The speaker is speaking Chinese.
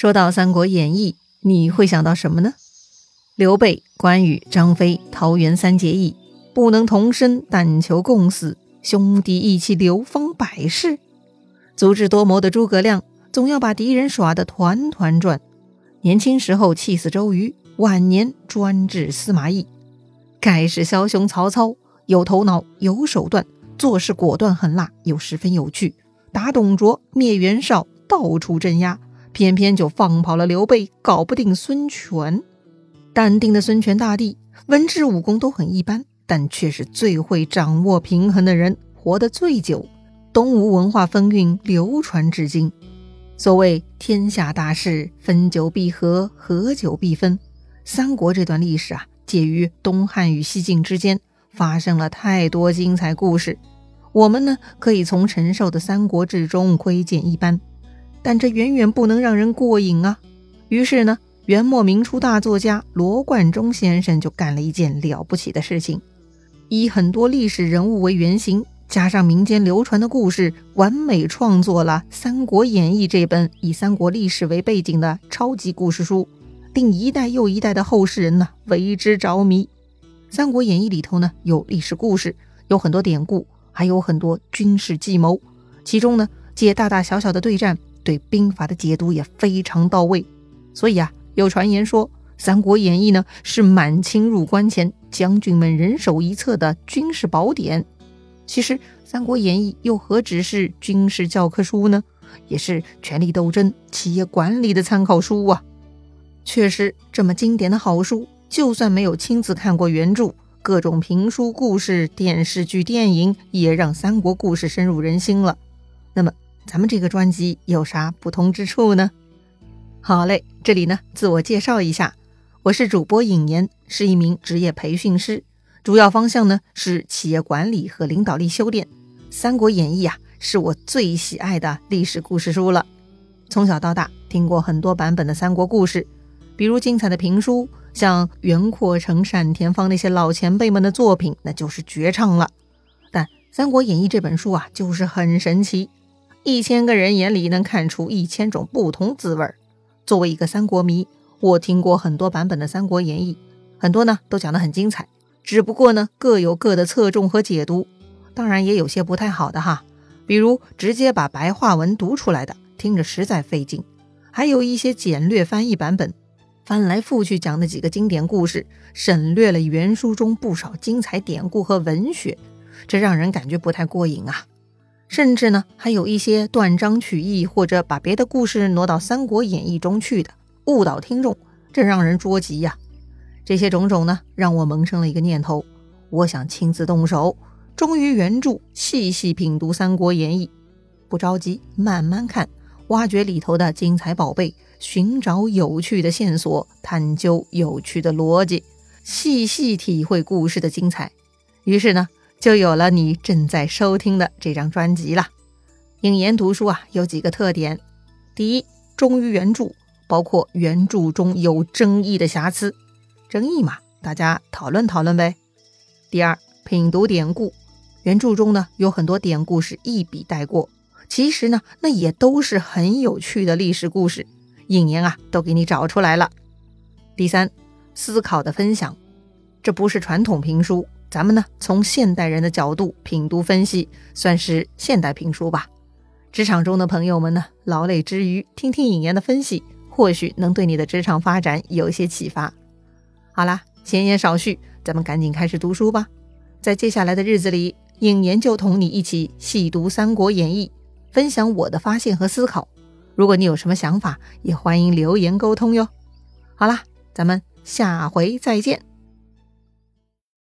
说到《三国演义》，你会想到什么呢？刘备、关羽、张飞，桃园三结义，不能同生，但求共死，兄弟义气流芳百世。足智多谋的诸葛亮，总要把敌人耍得团团转。年轻时候气死周瑜，晚年专治司马懿。盖世枭雄曹操，有头脑，有手段，做事果断狠辣，又十分有趣。打董卓，灭袁绍，到处镇压。偏偏就放跑了刘备，搞不定孙权。淡定的孙权大帝，文治武功都很一般，但却是最会掌握平衡的人，活得最久。东吴文化风韵流传至今。所谓天下大事，分久必合，合久必分。三国这段历史啊，介于东汉与西晋之间，发生了太多精彩故事。我们呢，可以从陈寿的《三国志》中窥见一斑。但这远远不能让人过瘾啊！于是呢，元末明初大作家罗贯中先生就干了一件了不起的事情，以很多历史人物为原型，加上民间流传的故事，完美创作了《三国演义》这本以三国历史为背景的超级故事书，令一代又一代的后世人呢为之着迷。《三国演义》里头呢有历史故事，有很多典故，还有很多军事计谋，其中呢借大大小小的对战。对兵法的解读也非常到位，所以啊，有传言说《三国演义》呢是满清入关前将军们人手一册的军事宝典。其实《三国演义》又何止是军事教科书呢？也是权力斗争、企业管理的参考书啊！确实，这么经典的好书，就算没有亲自看过原著，各种评书故事、电视剧、电影也让三国故事深入人心了。那么，咱们这个专辑有啥不同之处呢？好嘞，这里呢自我介绍一下，我是主播尹岩，是一名职业培训师，主要方向呢是企业管理和领导力修炼。《三国演义》啊，是我最喜爱的历史故事书了。从小到大听过很多版本的三国故事，比如精彩的评书，像袁阔成、单田芳那些老前辈们的作品，那就是绝唱了。但《三国演义》这本书啊，就是很神奇。一千个人眼里能看出一千种不同滋味儿。作为一个三国迷，我听过很多版本的《三国演义》，很多呢都讲得很精彩。只不过呢各有各的侧重和解读，当然也有些不太好的哈，比如直接把白话文读出来的，听着实在费劲；还有一些简略翻译版本，翻来覆去讲的几个经典故事，省略了原书中不少精彩典故和文学，这让人感觉不太过瘾啊。甚至呢，还有一些断章取义，或者把别的故事挪到《三国演义》中去的，误导听众，真让人着急呀！这些种种呢，让我萌生了一个念头：我想亲自动手，忠于原著，细细品读《三国演义》，不着急，慢慢看，挖掘里头的精彩宝贝，寻找有趣的线索，探究有趣的逻辑，细细体会故事的精彩。于是呢。就有了你正在收听的这张专辑了。影言读书啊，有几个特点：第一，忠于原著，包括原著中有争议的瑕疵，争议嘛，大家讨论讨论呗。第二，品读典故，原著中呢有很多典故是一笔带过，其实呢那也都是很有趣的历史故事，影言啊都给你找出来了。第三，思考的分享，这不是传统评书。咱们呢，从现代人的角度品读分析，算是现代评书吧。职场中的朋友们呢，劳累之余听听引言的分析，或许能对你的职场发展有一些启发。好啦，闲言少叙，咱们赶紧开始读书吧。在接下来的日子里，引言就同你一起细读《三国演义》，分享我的发现和思考。如果你有什么想法，也欢迎留言沟通哟。好啦，咱们下回再见。